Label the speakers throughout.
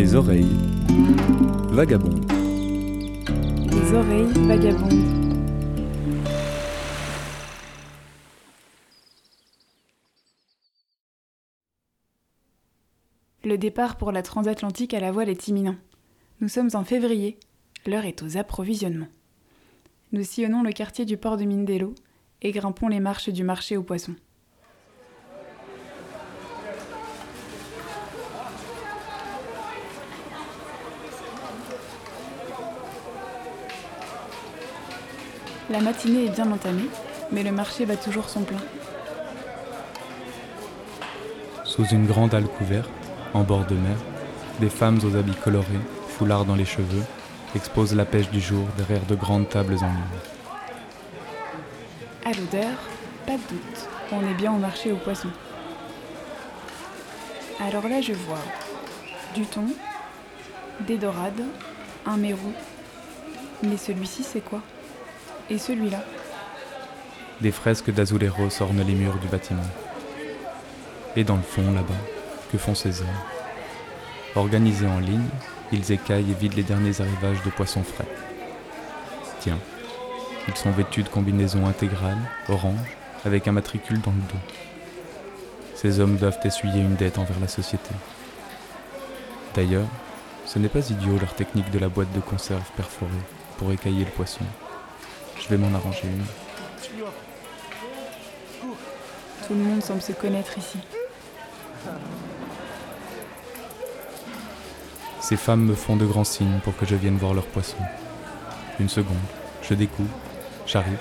Speaker 1: Les oreilles vagabondes.
Speaker 2: Les oreilles vagabondes. Le départ pour la transatlantique à la voile est imminent. Nous sommes en février. L'heure est aux approvisionnements. Nous sillonnons le quartier du port de Mindelo et grimpons les marches du marché aux poissons. La matinée est bien entamée, mais le marché bat toujours son plein.
Speaker 1: Sous une grande halle couverte, en bord de mer, des femmes aux habits colorés, foulards dans les cheveux, exposent la pêche du jour derrière de grandes tables en ligne.
Speaker 2: À l'odeur, pas de doute, on est bien au marché aux poissons. Alors là, je vois du thon, des dorades, un mérou. Mais celui-ci, c'est quoi? Et celui-là
Speaker 1: Des fresques d'Azulero ornent les murs du bâtiment. Et dans le fond, là-bas, que font ces hommes? Organisés en ligne, ils écaillent et vident les derniers arrivages de poissons frais. Tiens, ils sont vêtus de combinaisons intégrales, orange, avec un matricule dans le dos. Ces hommes doivent essuyer une dette envers la société. D'ailleurs, ce n'est pas idiot leur technique de la boîte de conserve perforée pour écailler le poisson. Je vais m'en arranger une.
Speaker 2: Tout le monde semble se connaître ici.
Speaker 1: Ces femmes me font de grands signes pour que je vienne voir leurs poissons. Une seconde, je découpe, j'arrive.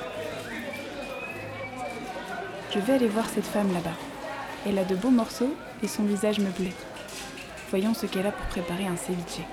Speaker 2: Je vais aller voir cette femme là-bas. Elle a de beaux morceaux et son visage me plaît. Voyons ce qu'elle a pour préparer un ceviche.